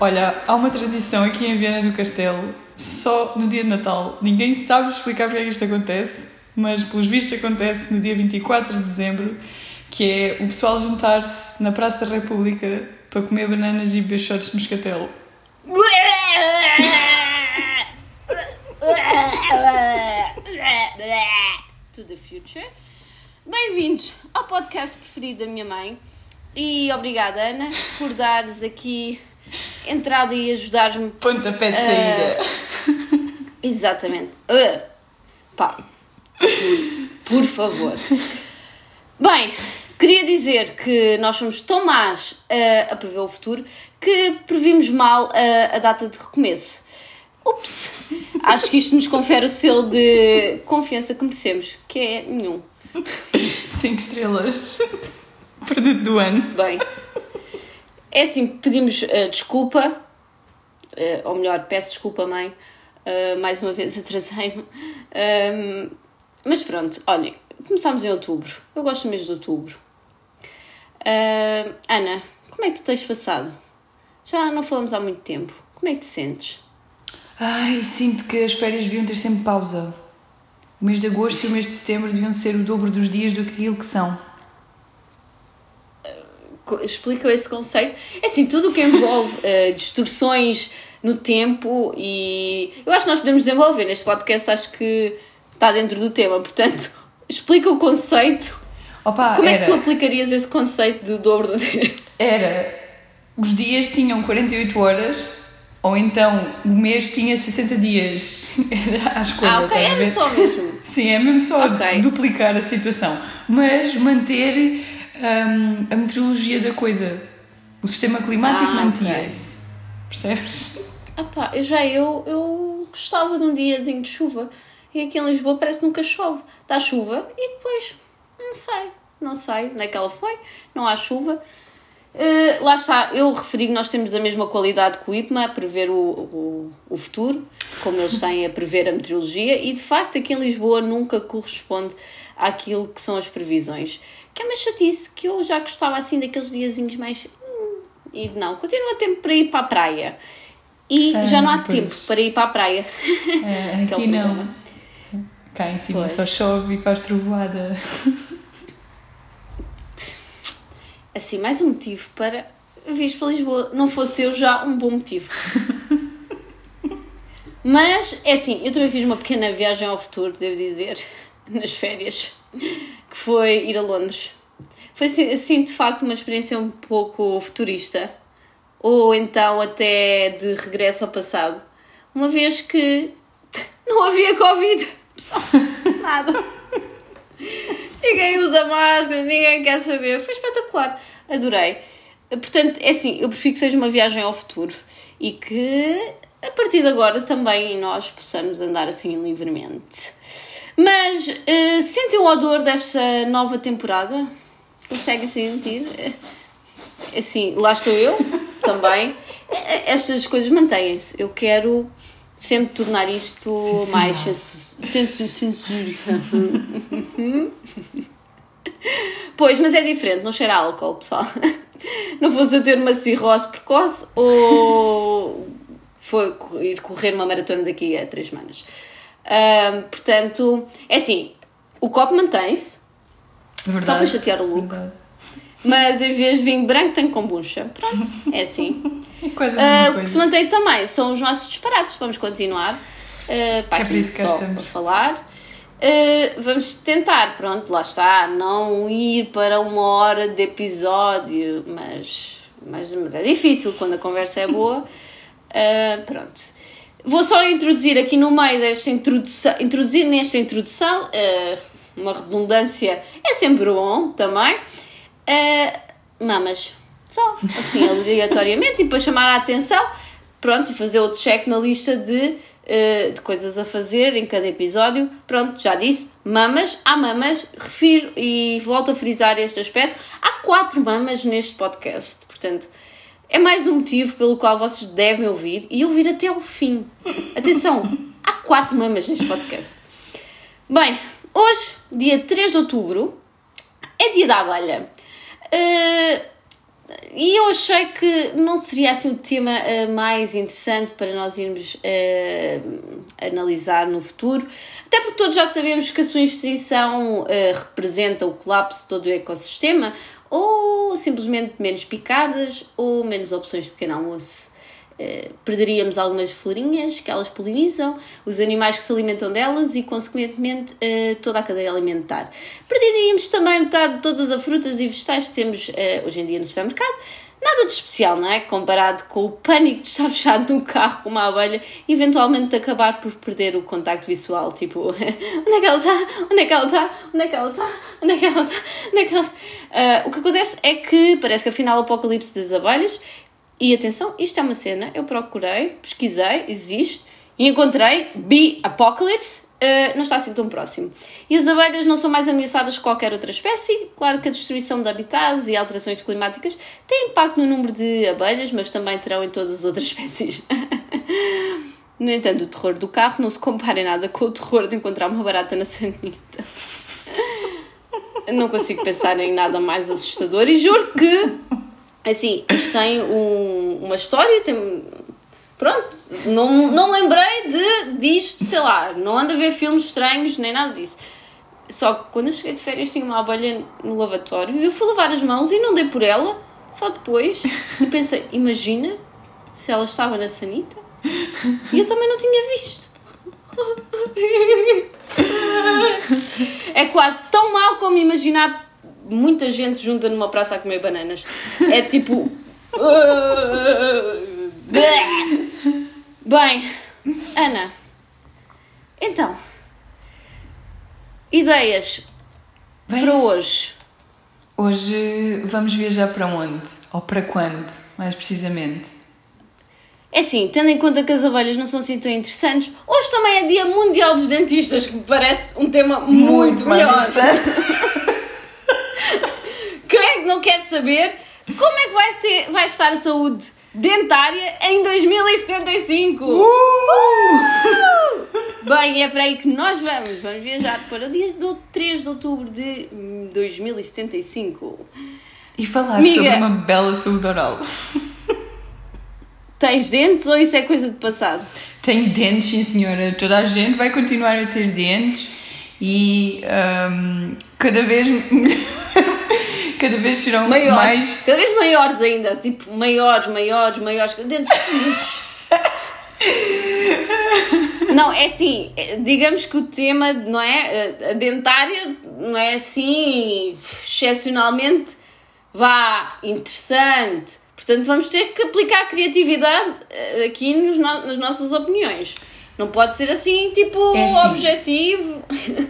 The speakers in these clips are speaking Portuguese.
olha, há uma tradição aqui em Viana do Castelo, só no dia de Natal. Ninguém sabe explicar porque é que isto acontece, mas pelos vistos acontece no dia 24 de dezembro, que é o pessoal juntar-se na Praça da República para comer bananas e shots de moscatel. To the future. Bem-vindos ao podcast preferido da minha mãe e obrigada, Ana, por dares aqui entrada e ajudares-me. Pontapé de saída. Exatamente. Uh, pá, por, por favor. Bem, queria dizer que nós somos tão más uh, a prever o futuro que previmos mal a, a data de recomeço. Ups! Acho que isto nos confere o selo de confiança que merecemos, que é nenhum. 5 estrelas. Produto do ano. Bem, é assim, pedimos uh, desculpa, uh, ou melhor, peço desculpa, mãe, uh, mais uma vez atrasei-me. Um, mas pronto, olhem, começámos em outubro. Eu gosto mesmo de outubro. Ana, como é que tu tens passado? Já não falamos há muito tempo. Como é que te sentes? Ai, sinto que as férias deviam ter sempre pausa. O mês de agosto e o mês de setembro deviam ser o dobro dos dias do que aquilo que são. Explica esse conceito. É assim, tudo o que envolve uh, distorções no tempo e eu acho que nós podemos desenvolver neste podcast, acho que está dentro do tema, portanto, explica o conceito. Opa, Como era, é que tu aplicarias esse conceito do dobro do dia? Era, os dias tinham 48 horas ou então o mês tinha 60 dias. Era à escolha. Ah, ok, era só mesmo. Sim, é mesmo só okay. duplicar a situação. Mas manter um, a meteorologia da coisa. O sistema climático ah, mantinha-se. Okay. Percebes? Ah pá, já eu, eu gostava de um diazinho de chuva. E aqui em Lisboa parece que nunca chove. Dá chuva e depois, não sei, não sei onde é que ela foi, não há chuva. Uh, lá está, eu referi que nós temos a mesma qualidade que o IPMA a prever o, o, o, futuro, como eles têm a prever a meteorologia, e de facto aqui em Lisboa nunca corresponde àquilo que são as previsões. Que é uma chatice que eu já gostava assim daqueles diazinhos mais. Hum, e não, continua tempo para ir para a praia. E ah, já não há pois. tempo para ir para a praia. É, aqui não. Cá em cima pois. só chove e faz trovoada. assim, mais um motivo para vir para Lisboa. Não fosse eu já um bom motivo. Mas, é assim, eu também fiz uma pequena viagem ao futuro, devo dizer, nas férias, que foi ir a Londres. Foi, assim, de facto, uma experiência um pouco futurista. Ou então até de regresso ao passado. Uma vez que não havia Covid. Pessoal, nada. Ninguém usa máscara, ninguém quer saber. Foi espetacular. Adorei. Portanto, é assim, eu prefiro que seja uma viagem ao futuro e que a partir de agora também nós possamos andar assim livremente. Mas uh, sentem o odor desta nova temporada? Conseguem sentir? Assim, lá estou eu também. Estas coisas mantêm-se. Eu quero sempre tornar isto mais sensual. pois, mas é diferente, não cheira a álcool, pessoal. Não fosse eu ter uma cirrose precoce ou foi ir correr uma maratona daqui a três semanas. Um, portanto, é assim, o copo mantém-se, só para chatear o look. Verdade. Mas em vez de vinho branco tem kombucha. Pronto, é assim. coisa uh, o que se mantém também são os nossos disparados. Vamos continuar. Uh, para é aqui só para falar. Uh, vamos tentar, pronto, lá está, não ir para uma hora de episódio, mas, mas, mas é difícil quando a conversa é boa. Uh, pronto. Vou só introduzir aqui no meio desta introdução, introduzir nesta introdução, uh, uma redundância é sempre bom também. Uh, mamas, só, assim, aleatoriamente, e para chamar a atenção, pronto, e fazer outro check na lista de, uh, de coisas a fazer em cada episódio. Pronto, já disse, mamas, há mamas, refiro e volto a frisar este aspecto. Há quatro mamas neste podcast, portanto, é mais um motivo pelo qual vocês devem ouvir e ouvir até ao fim. Atenção, há quatro mamas neste podcast. Bem, hoje, dia 3 de outubro, é dia da abelha. Uh, e eu achei que não seria assim o tema uh, mais interessante para nós irmos uh, analisar no futuro, até porque todos já sabemos que a sua extinção uh, representa o colapso de todo o ecossistema, ou simplesmente menos picadas, ou menos opções de pequeno almoço. Uh, perderíamos algumas florinhas que elas polinizam, os animais que se alimentam delas e, consequentemente, uh, toda a cadeia alimentar. Perderíamos também metade de todas as frutas e vegetais que temos uh, hoje em dia no supermercado. Nada de especial, não é? Comparado com o pânico de estar fechado no carro com uma abelha e eventualmente acabar por perder o contacto visual. Tipo, onde é que ela está? Onde é que ela está? Onde é que ela está? Onde é que ela está? Onde é que ela... o que acontece é que parece que afinal o apocalipse das abelhas e atenção, isto é uma cena, eu procurei, pesquisei, existe e encontrei Bee Apocalypse, uh, não está assim tão próximo. E as abelhas não são mais ameaçadas que qualquer outra espécie. Claro que a destruição de habitats e alterações climáticas têm impacto no número de abelhas, mas também terão em todas as outras espécies. no entanto, o terror do carro não se compara em nada com o terror de encontrar uma barata na sanita. Não consigo pensar em nada mais assustador e juro que Assim, isto tem um, uma história, tem. Pronto, não, não lembrei de, disto, sei lá, não ando a ver filmes estranhos nem nada disso. Só que quando eu cheguei de férias tinha uma abelha no lavatório e eu fui lavar as mãos e não dei por ela, só depois. E pensei, imagina se ela estava na sanita e eu também não tinha visto. É quase tão mal como imaginar muita gente junta numa praça a comer bananas. É tipo. Bem, Ana, então, ideias Bem, para hoje? Hoje vamos viajar para onde? Ou para quando, mais precisamente? É assim, tendo em conta que as abelhas não são assim tão interessantes, hoje também é Dia Mundial dos Dentistas, que me parece um tema muito, muito melhor. não quer saber como é que vai, ter, vai estar a saúde dentária em 2075. Uh! Uh! Bem, é para aí que nós vamos. Vamos viajar para o dia do 3 de outubro de 2075. E falar Miga, sobre uma bela saúde oral. Tens dentes ou isso é coisa de passado? Tenho dentes, sim senhora. Toda a gente vai continuar a ter dentes e um, cada vez cada vez serão maiores, mais. Cada vez maiores ainda, tipo, maiores, maiores, maiores, dentes Não, é assim, digamos que o tema, não é? A dentária não é assim excepcionalmente vá interessante. Portanto, vamos ter que aplicar a criatividade eh, aqui nos, nas nossas opiniões. Não pode ser assim, tipo, é assim, objetivo.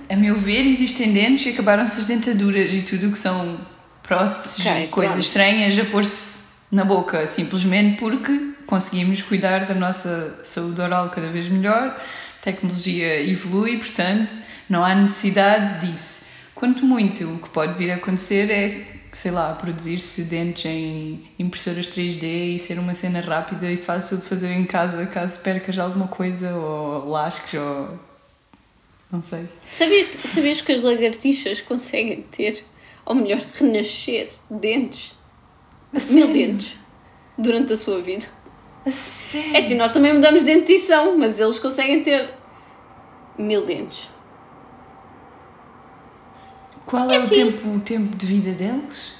A meu ver, existem dentes e acabaram-se as dentaduras e tudo o que são próteses, okay, coisas pronto. estranhas a pôr-se na boca, simplesmente porque conseguimos cuidar da nossa saúde oral cada vez melhor, a tecnologia evolui, portanto, não há necessidade disso. Quanto muito, o que pode vir a acontecer é, sei lá, produzir-se dentes em impressoras 3D e ser uma cena rápida e fácil de fazer em casa caso percas alguma coisa ou lasques ou. não sei. Sabias, sabias que as lagartixas conseguem ter ou melhor, renascer dentes, mil dentes, durante a sua vida. A sério? É assim, nós também mudamos de dentição, mas eles conseguem ter mil dentes. Qual é, é o, assim. tempo, o tempo de vida deles?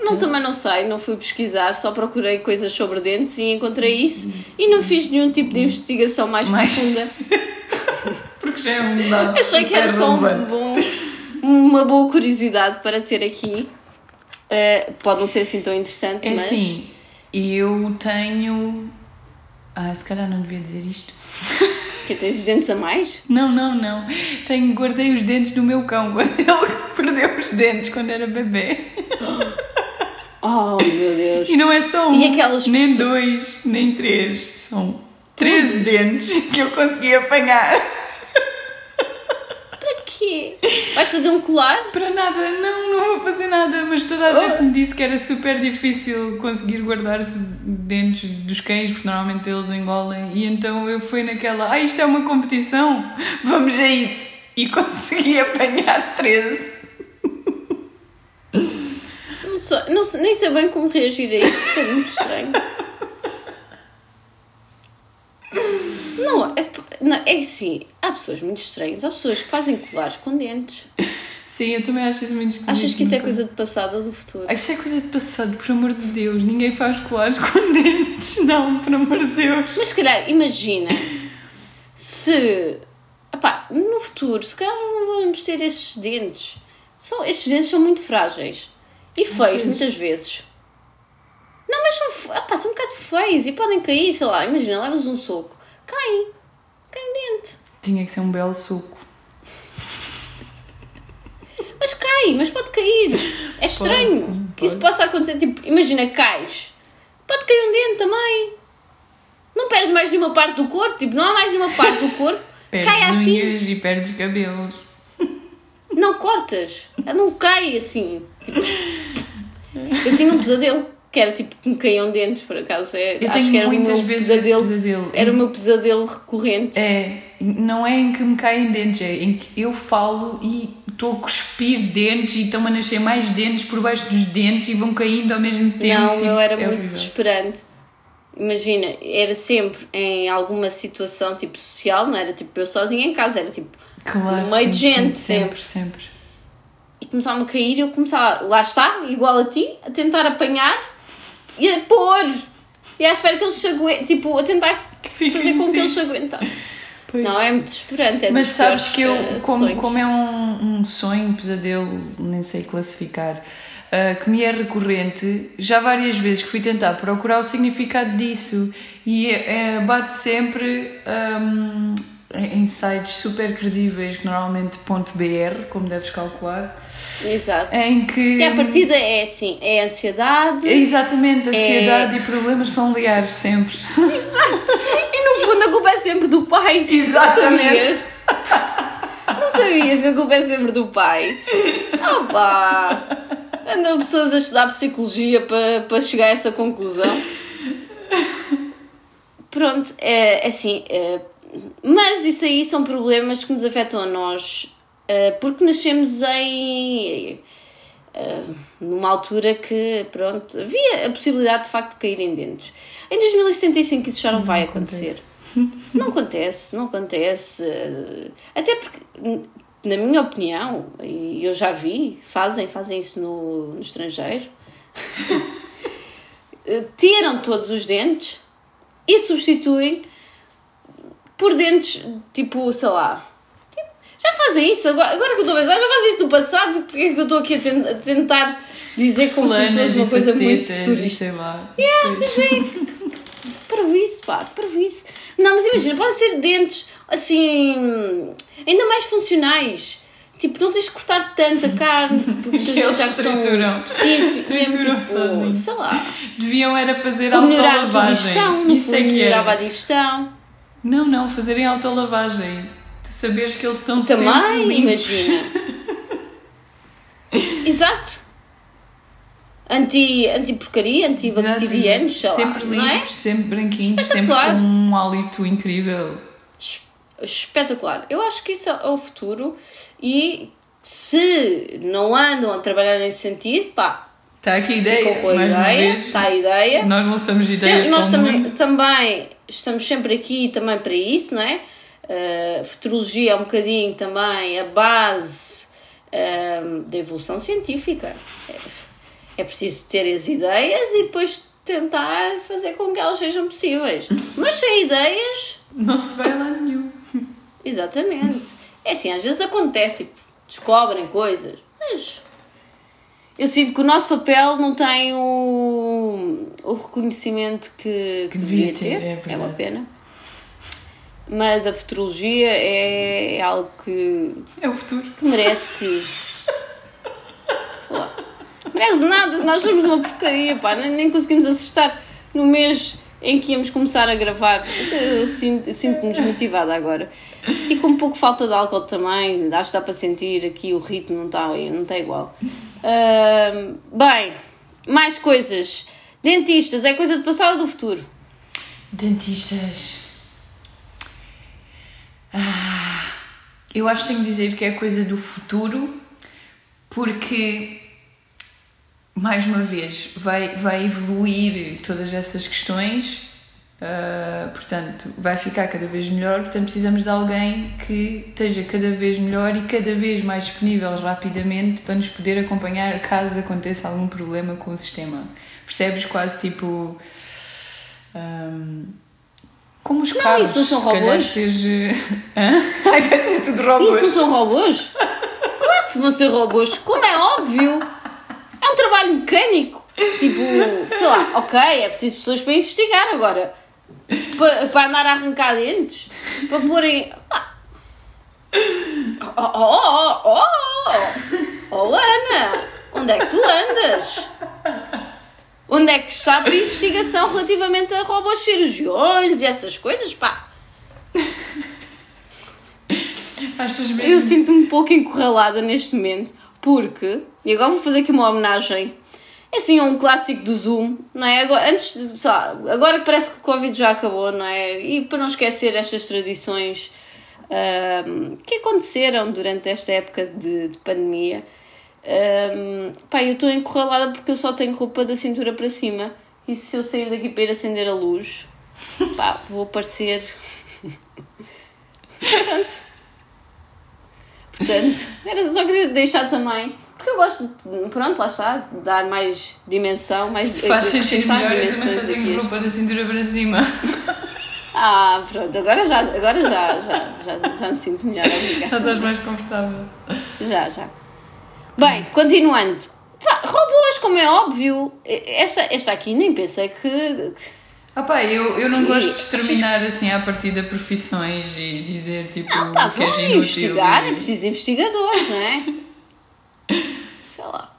Não, também não sei, não fui pesquisar, só procurei coisas sobre dentes e encontrei isso, isso. e não fiz nenhum tipo de investigação mais, mais... profunda. Porque já é um dado Achei que era só um bom uma boa curiosidade para ter aqui. Uh, pode não ser assim tão interessante, é mas. Sim, eu tenho. Ah, se calhar não devia dizer isto. Que tens os dentes a mais? Não, não, não. Tenho, guardei os dentes do meu cão quando ele perdeu os dentes quando era bebê. Oh, meu Deus. E não é só um, e aquelas nem dois, nem três. São 13 dentes que eu consegui apanhar quê? Vais fazer um colar? Para nada, não, não vou fazer nada, mas toda a oh. gente me disse que era super difícil conseguir guardar-se dentro dos cães, porque normalmente eles engolem, e então eu fui naquela, ah, isto é uma competição, vamos a isso! E consegui apanhar 13. não sei, não, nem sei bem como reagir a isso, isso é muito estranho. Não, é, não, é assim, há pessoas muito estranhas, há pessoas que fazem colares com dentes. Sim, eu também acho isso muito esquisito. Achas que isso é coisa de passado ou do futuro? Isso é coisa de passado, por amor de Deus. Ninguém faz colares com dentes, não, por amor de Deus. Mas se calhar, imagina se. Epá, no futuro, se calhar não vamos ter estes dentes. São, estes dentes são muito frágeis e feios, muitas vezes. Não, mas são, epá, são um bocado feios e podem cair, sei lá. Imagina, levas um soco, dente. Tinha que ser um belo soco. Mas cai, mas pode cair. É estranho pode, sim, que isso possa acontecer. Tipo, imagina, cais. Pode cair um dente também. Não perdes mais nenhuma parte do corpo. Tipo, não há mais nenhuma parte do corpo. perdes cai assim. e perdes cabelos. Não cortas. Não cai assim. Tipo, eu tinha um pesadelo que era tipo que me caíam dentes, por acaso. É, eu acho que era o meu pesadelo, pesadelo. Era o meu pesadelo recorrente. É, não é em que me caem dentes, é em que eu falo e estou a cuspir dentes e estão a nascer mais dentes por baixo dos dentes e vão caindo ao mesmo tempo. Não, tipo, eu era é muito horrível. desesperante. Imagina, era sempre em alguma situação tipo social, não era tipo eu sozinha em casa, era tipo claro, no meio de gente, sempre. sempre. sempre. E começava a cair e eu começava, lá está, igual a ti, a tentar apanhar e a pôr. E à espera que eles se aguentem, tipo, a tentar fazer com que eles se aguentassem. Pois. Não, é muito desesperante. É Mas sabes que eu, uh, como, como é um, um sonho, um pesadelo, nem sei classificar, uh, que me é recorrente, já várias vezes que fui tentar procurar o significado disso e é, bate sempre. Um, em sites super credíveis, que normalmente .br, como deves calcular. Exato. Em que... E a partida é assim, é ansiedade... É exatamente, ansiedade é... e problemas familiares, sempre. Exato. E no fundo a culpa é sempre do pai. Exatamente. Não sabias? Não sabias que a culpa é sempre do pai? Opa! Andam pessoas a estudar psicologia para, para chegar a essa conclusão. Pronto, é, é assim... É, mas isso aí são problemas que nos afetam a nós, uh, porque nascemos em. Uh, numa altura que, pronto, havia a possibilidade de facto de cair em dentes. Em 2075 isso já não, não vai acontecer. Não acontece, não acontece. Uh, até porque, na minha opinião, e eu já vi, fazem, fazem isso no, no estrangeiro, tiram todos os dentes e substituem por dentes, tipo, sei lá. Tipo, já fazem isso, agora, agora que eu estou a pensar, já fazem isso no passado, porque é que eu estou aqui a, ten a tentar dizer como se fosse uma coisa muito futurista? Sei lá. Yeah, mas é. Previsto, pá, previsto. Não, mas imagina, podem ser dentes assim. ainda mais funcionais. Tipo, não tens de cortar tanta carne, porque os já que são específicos, mesmo tipo, sei lá. Deviam era fazer autolavagem. a digestão, no Isso fundo, é que melhorava a digestão. Não, não, fazerem autolavagem. Tu saberes que eles estão Também, imagina. Exato. Anti, anti-porcaria, anti-bacterianos, sei Sempre lá, limpos, é? sempre branquinhos, sempre com um hálito incrível. Espetacular. Eu acho que isso é o futuro e se não andam a trabalhar nesse sentido, pá, Está aqui a ideia. Com a ideia. Está a ideia. Nós lançamos ideias. Nós também, também estamos sempre aqui também para isso, não é? Uh, futurologia é um bocadinho também a base uh, da evolução científica. É, é preciso ter as ideias e depois tentar fazer com que elas sejam possíveis. Mas sem ideias. Não se vai lá nenhum. Exatamente. É assim, às vezes acontece, descobrem coisas, mas eu sinto que o nosso papel não tem o, o reconhecimento que, que, que deveria ter, ter. É, é, uma pena. Mas a futurologia é, é algo que. É o futuro. Que merece que. sei lá. Merece nada, nós somos uma porcaria, pá, nem, nem conseguimos acertar no mês em que íamos começar a gravar. Eu, eu sinto-me sinto desmotivada agora. E com um pouco falta de álcool também, acho que dá para sentir aqui o ritmo não está, não está igual. Uh, bem, mais coisas. Dentistas, é coisa do passado ou do futuro? Dentistas. Ah, eu acho que tenho de dizer que é coisa do futuro, porque mais uma vez, vai, vai evoluir todas essas questões, uh, portanto, vai ficar cada vez melhor. Portanto, precisamos de alguém que esteja cada vez melhor e cada vez mais disponível rapidamente para nos poder acompanhar caso aconteça algum problema com o sistema. Percebes? Quase tipo. Um, como os não, carros. Isso não são robôs? Seja... Ai, vai ser tudo robôs. Isso não são robôs? claro que vão ser robôs, como é óbvio. É um trabalho mecânico. Tipo, sei lá, ok, é preciso pessoas para investigar agora. Para, para andar a arrancar dentes. Para porem. Ah. Oh, oh, oh, oh, oh, Ana, onde é que tu andas? Onde é que está a tua investigação relativamente a robôs cirurgiões e essas coisas? Pá! Eu sinto-me um pouco encurralada neste momento, porque. E agora vou fazer aqui uma homenagem. É assim, um clássico do Zoom, não é? Agora, antes, sei lá, agora que parece que o Covid já acabou, não é? E para não esquecer estas tradições um, que aconteceram durante esta época de, de pandemia, um, pá, eu estou encurralada porque eu só tenho roupa da cintura para cima. E se eu sair daqui para ir acender a luz, pá, vou aparecer. Pronto. Portanto, era só queria deixar também. Porque eu gosto de, pronto, lá está, dar mais dimensão, mais Se faz sentido melhor, eu também só tenho roupa da cintura para cima. Ah, pronto, agora já, agora já, já, já, já me sinto melhor, amiga. Já estás mais confortável. Já, já. Bem, continuando. Pá, robôs, como é óbvio. Esta, esta aqui nem pensei que. Ah eu, eu não que, gosto de exterminar assim à partida profissões e dizer tipo não, pá, que és investigar, e... é preciso investigadores, não é? Sei lá.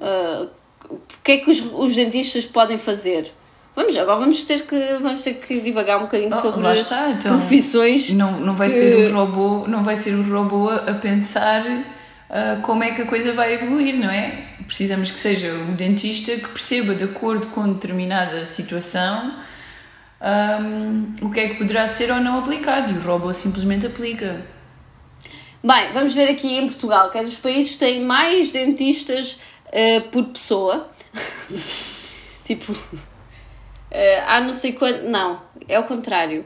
Uh, o que é que os, os dentistas podem fazer? Vamos, agora vamos ter que, vamos ter que divagar um bocadinho oh, sobre está, então, profissões. Não, não vai que... ser o robô, não vai ser o robô a pensar uh, como é que a coisa vai evoluir, não é? Precisamos que seja o dentista que perceba, de acordo com determinada situação, um, o que é que poderá ser ou não aplicado e o robô simplesmente aplica. Bem, vamos ver aqui em Portugal, que é dos países que têm mais dentistas uh, por pessoa. tipo, uh, há não sei quanto. Não, é o contrário.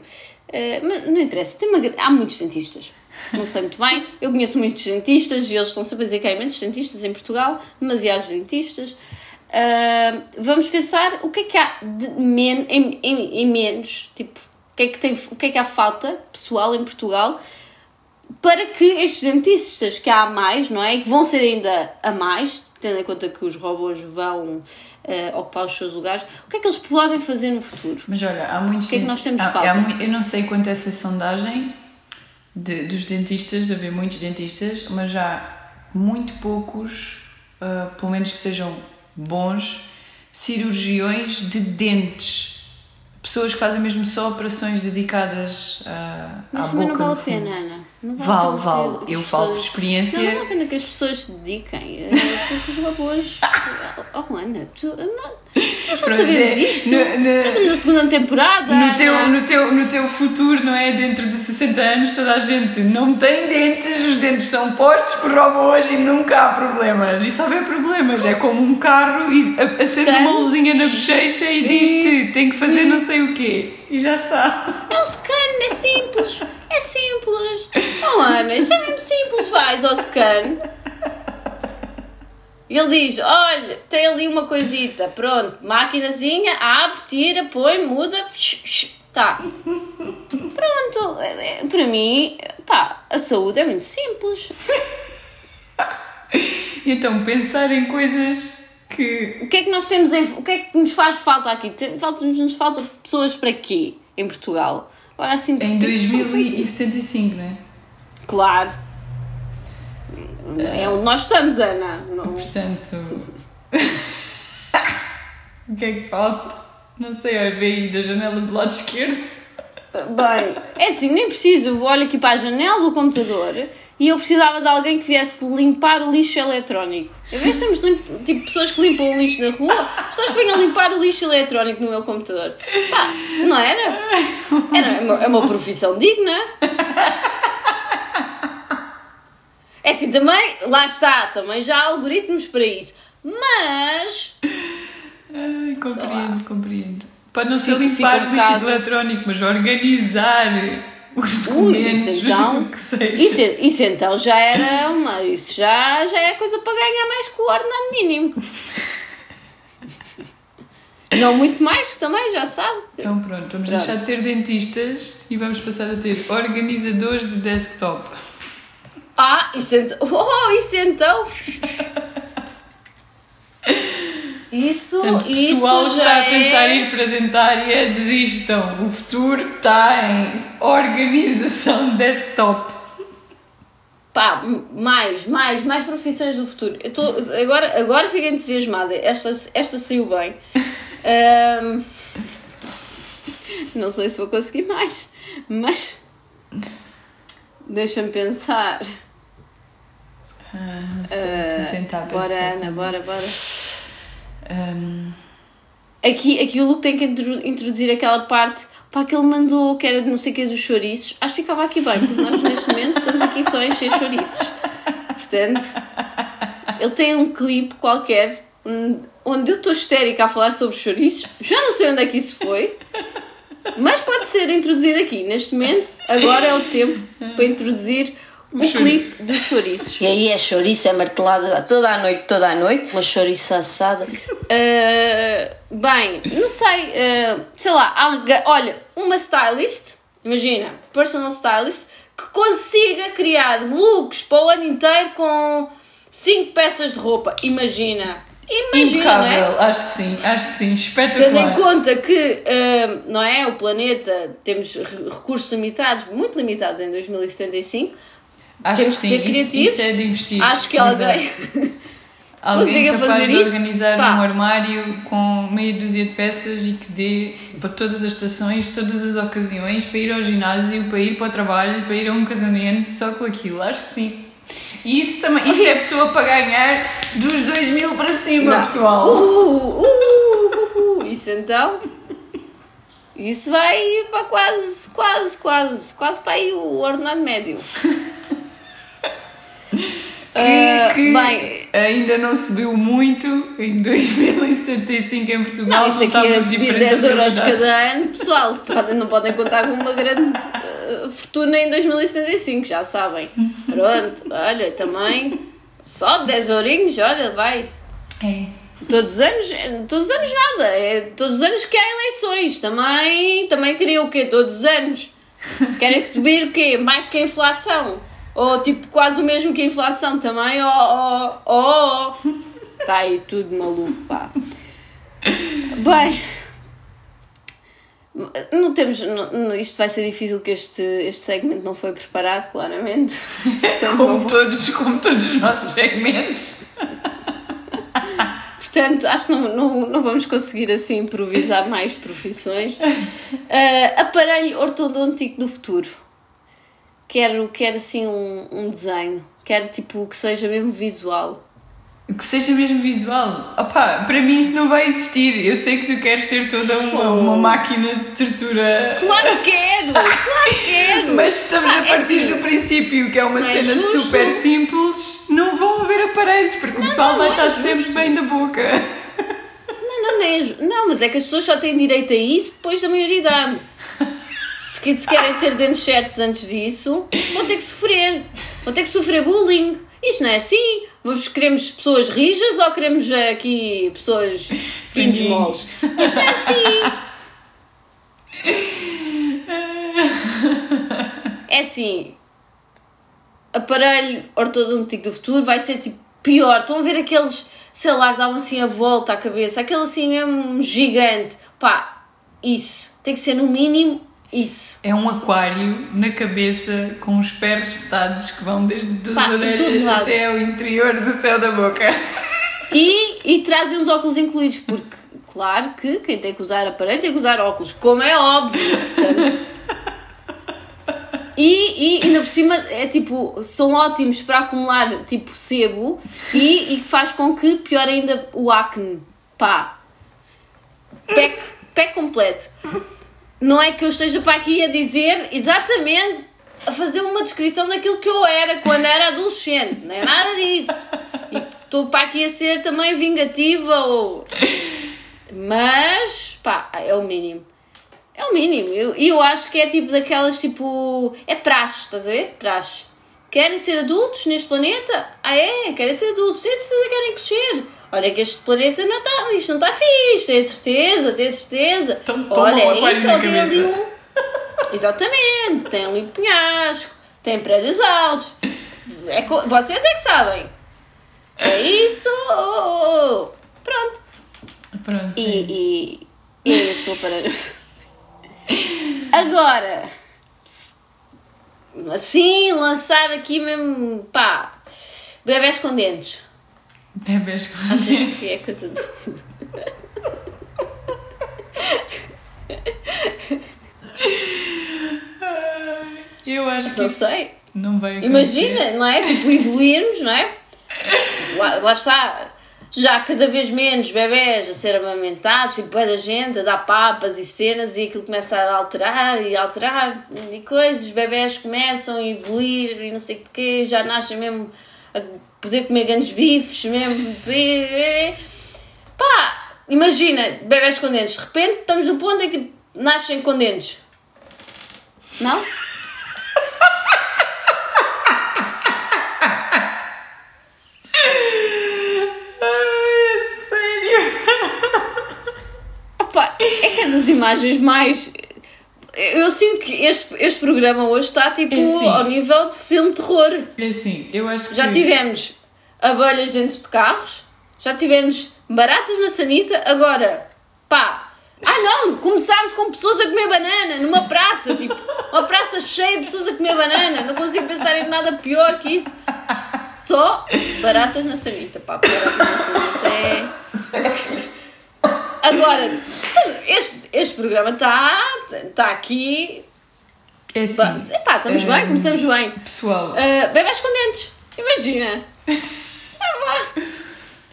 Uh, mas não interessa, tem uma, há muitos dentistas não sei muito bem. Eu conheço muitos dentistas e eles estão sempre a dizer que há imensos dentistas em Portugal, demasiados dentistas. Uh, vamos pensar o que é que há de men em, em, em, menos, tipo, o que, é que tem, o que é que há falta pessoal em Portugal para que estes dentistas que há mais, não é? E que vão ser ainda a mais, tendo em conta que os robôs vão uh, ocupar os seus lugares, o que é que eles podem fazer no futuro? Mas olha, há muitos. O que é que nós temos há, falta? Há, eu não sei quanto é essa sondagem de, dos dentistas, de haver muitos dentistas, mas já muito poucos, uh, pelo menos que sejam bons, cirurgiões de dentes pessoas que fazem mesmo só operações dedicadas uh, Mas à também boca. não vale a pena, Ana. Não vale, vale. vale. Eu falo por experiência. Não, vale a pena que as pessoas se dediquem. Porque os robôs. Oh, Ana, tu, não, nós já sabemos né, isto. No, no, já estamos na segunda temporada. No teu, no, teu, no teu futuro, não é? Dentro de 60 anos, toda a gente não tem dentes, os dentes são postos por robôs e nunca há problemas. E só há problemas. É como um carro e acende uma luzinha na bochecha e diz-te tem que fazer não sei o quê. E já está. É um scan, é simples. É simples. Oh Ana, isso é mesmo simples. Vais ao scan. Ele diz: Olha, tem ali uma coisita. Pronto, maquinazinha, abre, tira, põe, muda. Tá. Pronto. É, é, para mim, pá, a saúde é muito simples. então, pensar em coisas que. O que é que nós temos em. O que é que nos faz falta aqui? Falta, nos falta pessoas para quê em Portugal? Agora assim. Em 2075, não é? Claro. É onde nós estamos, Ana. Não... Portanto. o que é que falta? Não sei, olha, aí da janela do lado esquerdo. Bem, é assim, nem preciso. Olho aqui para a janela do computador e eu precisava de alguém que viesse limpar o lixo eletrónico. Em vez de termos tipo, pessoas que limpam o lixo na rua, pessoas que venham limpar o lixo eletrónico no meu computador. Pá, não era? Era é uma, é uma profissão digna. É assim, também, lá está, também já há algoritmos para isso. Mas. Ai, compreendo, compreendo. Para não ser limpar um lixo eletrónico, mas organizar os documentos, Ui, isso então, que seja. Isso, isso então já era uma. Isso já, já é coisa para ganhar mais que o ordenado mínimo. Não muito mais, também, já sabe. Então pronto, vamos deixar de ter dentistas e vamos passar a ter organizadores de desktop. Ah, isso então. Oh, isso então. Isso, Portanto, isso pessoal já está a pensar é... em ir para a dentária, desistam. O futuro está em organização de desktop. Pá, mais, mais, mais profissões do futuro. Eu tô, agora, agora fiquei entusiasmada. Esta, esta saiu bem. Um, não sei se vou conseguir mais, mas deixa-me pensar. Ah, não sei, uh, pensar. Bora, Ana, bora, bora. Um... Aqui, aqui o Luke tem que introduzir aquela parte pá, que ele mandou, que era de não sei o que dos chouriços. Acho que ficava aqui bem, porque nós neste momento estamos aqui só a encher chouriços. Portanto, ele tem um clipe qualquer onde eu estou histérica a falar sobre chouriços. Já não sei onde é que isso foi, mas pode ser introduzido aqui. Neste momento, agora é o tempo para introduzir o, o clipe dos chouriços. E aí é chouriço, é martelado toda a noite, toda a noite. Uma chouriça assada. Uh, bem, não sei, uh, sei lá, olha, uma stylist, imagina, personal stylist, que consiga criar looks para o ano inteiro com 5 peças de roupa. Imagina. Imagina, Impecável, é? acho que sim, acho que sim, espetacular. Tendo em conta que, uh, não é, o planeta, temos recursos limitados, muito limitados em 2075, Acho Temos que, sim, ser criativos. Isso, isso é de investir. Acho que alguém. Alguém capaz fazer de organizar Pá. um armário com meia dúzia de peças e que dê para todas as estações, todas as ocasiões, para ir ao ginásio, para ir para o trabalho, para ir a um casamento, só com aquilo. Acho que sim. E isso também, isso é pessoa para ganhar dos 2 mil para cima, Não. pessoal. Uh, uh, uh, uh, isso então. Isso vai para quase, quase, quase, quase para aí o ordenado médio. que, uh, que bem, ainda não subiu muito em 2075 em Portugal. Não, isto aqui é subir 10 euros cada ano, pessoal, não podem contar com uma grande uh, fortuna em 2075, já sabem. Pronto, olha, também só 10 eurinhos, olha, vai. É isso. Todos os anos, todos os anos nada, é todos os anos que há eleições, também, também queriam o quê? Todos os anos. Querem subir o quê? Mais que a inflação ou tipo quase o mesmo que a inflação também, oh, oh, oh, está aí tudo maluco, pá. Bem, não temos, não, isto vai ser difícil que este, este segmento não foi preparado, claramente. Portanto, como, vou... todos, como todos os nossos segmentos. Portanto, acho que não, não, não vamos conseguir assim improvisar mais profissões. Uh, aparelho ortodôntico do futuro quero, quero assim um, um desenho, quero tipo que seja mesmo visual. Que seja mesmo visual. Opa, para mim isso não vai existir. Eu sei que tu queres ter toda uma, uma máquina de tortura. Claro que quero! Claro que quero! Mas estamos ah, a é partir assim, do princípio que é uma é cena é super simples, não vão haver aparelhos, porque não, o pessoal não, vai não é estar é sempre bem da boca. Não, não, não é. Não, mas é que as pessoas só têm direito a isso depois da maioridade. Se, se querem ter dentes certos antes disso, vão ter que sofrer. Vão ter que sofrer bullying. Isto não é assim. Vamos, queremos pessoas rijas ou queremos aqui pessoas pinos moles? Isto não é assim. É assim. Aparelho ortodôntico do futuro vai ser tipo pior. Estão a ver aqueles, sei lá, que davam assim a volta à cabeça. Aquele assim é um gigante. Pá, isso. Tem que ser no mínimo isso. É um aquário na cabeça com os pés espetados que vão desde as orelhas até o interior do céu da boca. E, e trazem os óculos incluídos, porque, claro que quem tem que usar aparelho tem que usar óculos, como é óbvio. Portanto, e, e ainda por cima é tipo, são ótimos para acumular tipo sebo e, e que faz com que pior ainda o acne. Pá. Pack, pack completo não é que eu esteja para aqui a dizer exatamente a fazer uma descrição daquilo que eu era quando era adolescente. Não é nada disso. E estou para aqui a ser também vingativa ou. Mas, pá, é o mínimo. É o mínimo. E eu, eu acho que é tipo daquelas tipo. É praxe, estás a ver? Praxe. Querem ser adultos neste planeta? Ah, é? Querem ser adultos. Que querem crescer. Olha que este planeta não está. Isto não está fixe. Tem certeza, tem certeza. Então, Olha, então tem ali um. Exatamente. Tem ali um penhasco. Tem prédios altos. É, vocês é que sabem. É isso. Pronto. Pronto. E, e, e é isso para. Agora, assim, lançar aqui mesmo, pá, bebés com dentes. Bebés com Achas que é coisa do. Eu acho que. Não sei. Não vai acontecer. Imagina, não é? Tipo, evoluirmos, não é? Lá, lá está já cada vez menos bebés a ser amamentados, tipo, da gente a dar papas e cenas e aquilo começa a alterar e alterar e coisas, os bebés começam a evoluir e não sei porquê, já nascem mesmo poder comer grandes bifes, mesmo. Pá, imagina, bebés com dentes, de repente estamos no ponto em que tipo, nascem com dentes. Não? é que é das imagens mais. Eu sinto que este, este programa hoje está tipo é assim, ao nível de filme de terror. É assim, eu acho que. Já tivemos abelhas dentro de carros, já tivemos baratas na sanita, agora, pá. Ah não, começámos com pessoas a comer banana numa praça, tipo, uma praça cheia de pessoas a comer banana, não consigo pensar em nada pior que isso. Só baratas na sanita, pá, baratas na sanita é. Agora, este, este programa está tá aqui. É assim. Epá, estamos bem, hum, começamos bem. Pessoal. Uh, bebés com dentes, imagina.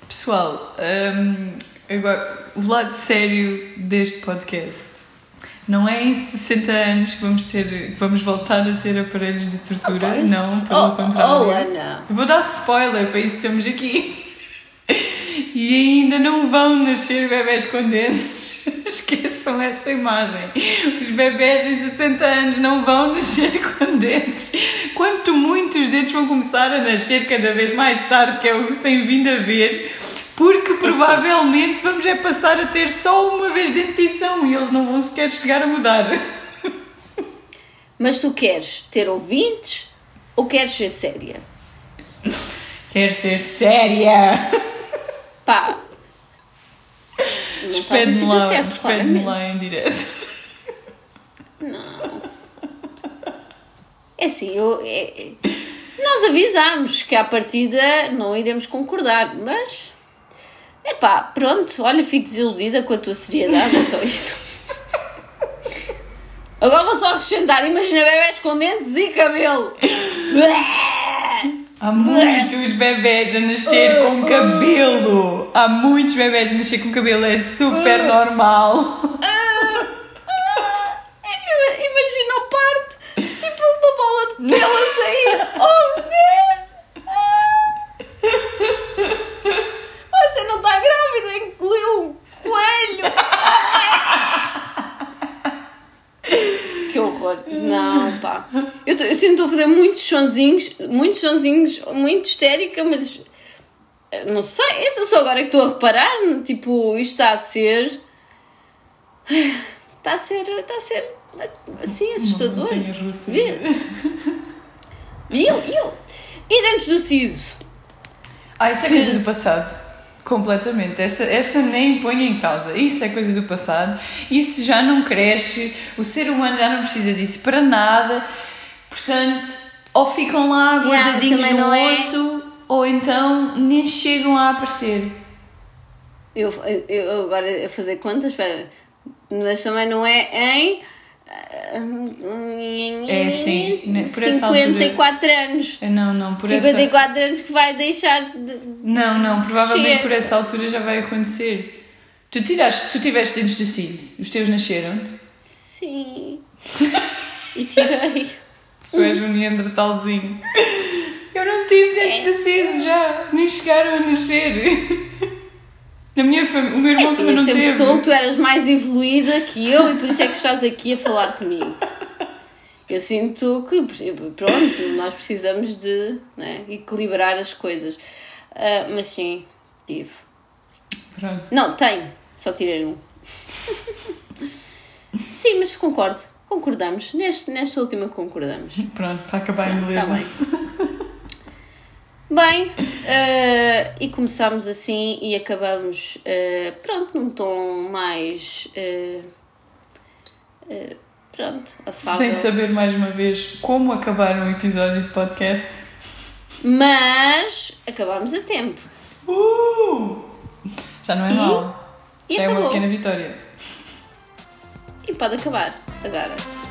Pessoal, um, agora, o lado sério deste podcast. Não é em 60 anos que vamos, ter, vamos voltar a ter aparelhos de tortura, oh, não, pelo oh, contrário. Oh, Ana. Vou dar spoiler para isso que estamos aqui e ainda não vão nascer bebés com dentes. Esqueçam essa imagem. Os bebés em 60 anos não vão nascer com dentes. Quanto muito os dentes vão começar a nascer cada vez mais tarde, que é o que se tem vindo a ver, porque provavelmente vamos é passar a ter só uma vez dentição e eles não vão sequer chegar a mudar. Mas tu queres ter ouvintes ou queres ser séria? Quero ser séria! Pá. Despede-me lá, despede lá em direto. Não. É assim, eu, é, nós avisámos que à partida não iremos concordar, mas. Epá, pronto, olha, fico desiludida com a tua seriedade, é só isso. Agora vou só acrescentar, imagina bebés com dentes e cabelo. Há muitos bebés a nascer com cabelo. Há muitos bebés a nascer com cabelo. É super normal. Imagina o parto. Tipo uma bola de pelo a sair. Oh, Deus! Você não está grávida, incluiu um coelho. Que horror. Não, pá. Eu, eu sinto estou a fazer muitos sonzinhos, muitos sonzinhos, muito histérica, mas eh, não sei, eu só agora que estou a reparar, tipo, isto está a ser. Está a ser. Está a ser assim assustador. E eu, e eu. E dentro do siso? Ah, isso é coisa do passado. Completamente. Essa, essa nem põe em causa. Isso é coisa do passado. Isso já não cresce. O ser humano já não precisa disso para nada. Portanto, ou ficam lá guardadinhos yeah, no é- osso, ou então nem chegam a aparecer. Eu, eu agora a fazer contas, espera. Mas também não é em é sim, né? por 54 altura... anos. É, não, não, por 54 essa... anos que vai deixar de. Não, não, provavelmente por essa altura já vai acontecer. Tu, tiraste, tu tiveste dentes do CIS, os teus nasceram-te? Sim. e tirei. Tu és um neandertalzinho. Eu não tive dentes é. já, nem chegaram a nascer. Na minha família, o meu irmão é assim, também não teve. Eu sempre soube que tu eras mais evoluída que eu e por isso é que estás aqui a falar comigo. Eu sinto que, pronto, nós precisamos de né, equilibrar as coisas. Uh, mas sim, tive. Pronto. Não, tenho. Só tirei um. sim, mas concordo. Concordamos. Neste, nesta última concordamos. Pronto, para acabar em beleza. Está bem. Bem, uh, e começamos assim e acabamos, uh, pronto, num tom mais. Uh, pronto, afável. Sem saber mais uma vez como acabar um episódio de podcast. Mas acabamos a tempo. Uh! Já não é e, mal. Já é uma pequena vitória. E pode acabar agora.